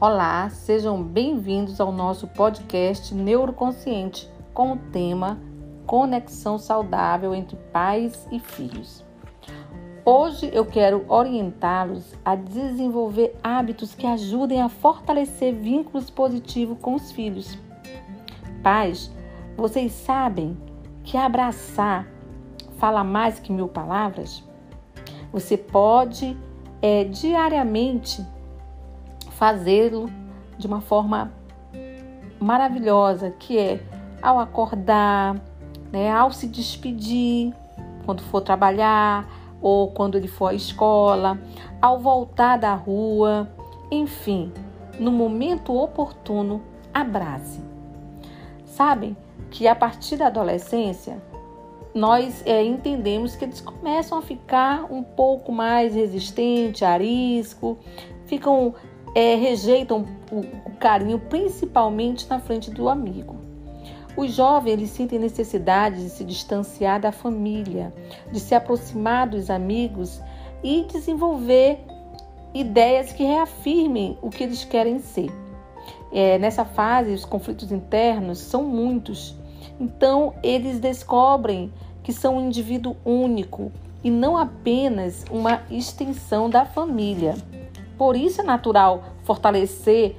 Olá, sejam bem-vindos ao nosso podcast Neuroconsciente com o tema Conexão Saudável entre Pais e Filhos. Hoje eu quero orientá-los a desenvolver hábitos que ajudem a fortalecer vínculos positivos com os filhos. Pais, vocês sabem que abraçar fala mais que mil palavras? Você pode é, diariamente fazê-lo de uma forma maravilhosa, que é ao acordar, né, ao se despedir, quando for trabalhar ou quando ele for à escola, ao voltar da rua, enfim, no momento oportuno, abrace. Sabem que a partir da adolescência nós é, entendemos que eles começam a ficar um pouco mais resistentes, arisco, ficam é, rejeitam o, carinho, principalmente na frente do amigo. Os jovens eles sentem necessidade de se distanciar da família, de se aproximar dos amigos e desenvolver ideias que reafirmem o que eles querem ser. É, nessa fase, os conflitos internos são muitos, então eles descobrem que são um indivíduo único e não apenas uma extensão da família. Por isso é natural fortalecer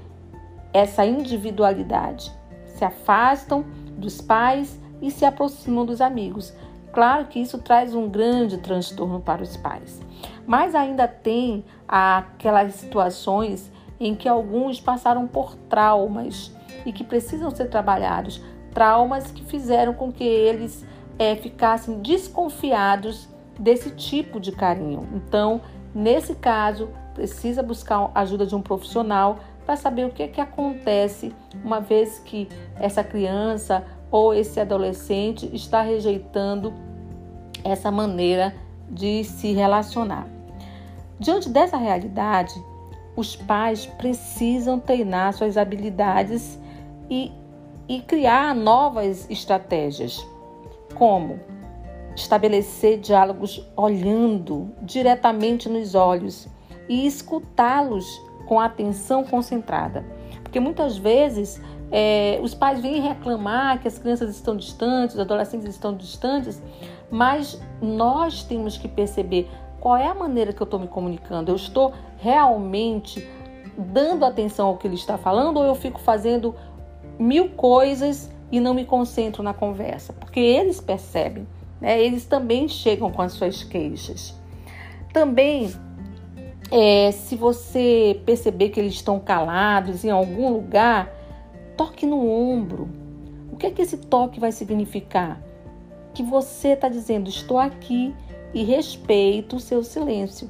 essa individualidade. Se afastam dos pais e se aproximam dos amigos. Claro que isso traz um grande transtorno para os pais. Mas ainda tem aquelas situações em que alguns passaram por traumas e que precisam ser trabalhados. Traumas que fizeram com que eles é, ficassem desconfiados desse tipo de carinho. Então, nesse caso, precisa buscar a ajuda de um profissional para saber o que, é que acontece uma vez que essa criança ou esse adolescente está rejeitando essa maneira de se relacionar. Diante dessa realidade, os pais precisam treinar suas habilidades e, e criar novas estratégias, como estabelecer diálogos olhando diretamente nos olhos e escutá-los com atenção concentrada. Porque muitas vezes é, os pais vêm reclamar que as crianças estão distantes, os adolescentes estão distantes, mas nós temos que perceber qual é a maneira que eu estou me comunicando. Eu estou realmente dando atenção ao que ele está falando ou eu fico fazendo mil coisas e não me concentro na conversa? Porque eles percebem, né? eles também chegam com as suas queixas. Também é, se você perceber que eles estão calados em algum lugar, toque no ombro. O que é que esse toque vai significar? Que você está dizendo, estou aqui e respeito o seu silêncio.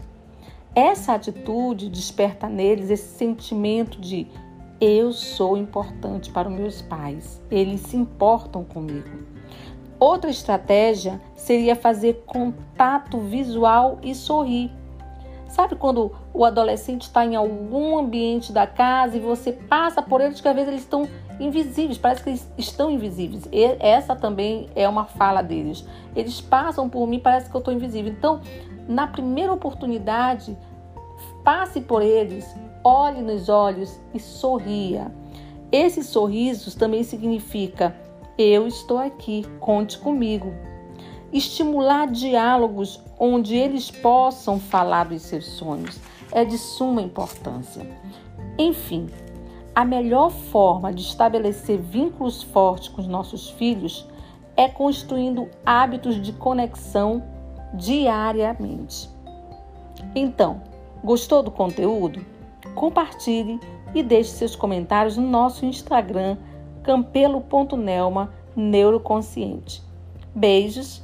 Essa atitude desperta neles esse sentimento de eu sou importante para os meus pais, eles se importam comigo. Outra estratégia seria fazer contato visual e sorrir. Sabe quando o adolescente está em algum ambiente da casa e você passa por eles que às vezes eles estão invisíveis, parece que eles estão invisíveis. E essa também é uma fala deles. Eles passam por mim, parece que eu estou invisível. Então, na primeira oportunidade, passe por eles, olhe nos olhos e sorria. Esses sorrisos também significa eu estou aqui, conte comigo estimular diálogos onde eles possam falar dos seus sonhos é de suma importância. Enfim, a melhor forma de estabelecer vínculos fortes com os nossos filhos é construindo hábitos de conexão diariamente. Então, gostou do conteúdo? Compartilhe e deixe seus comentários no nosso Instagram campelo.nelma neuroconsciente. Beijos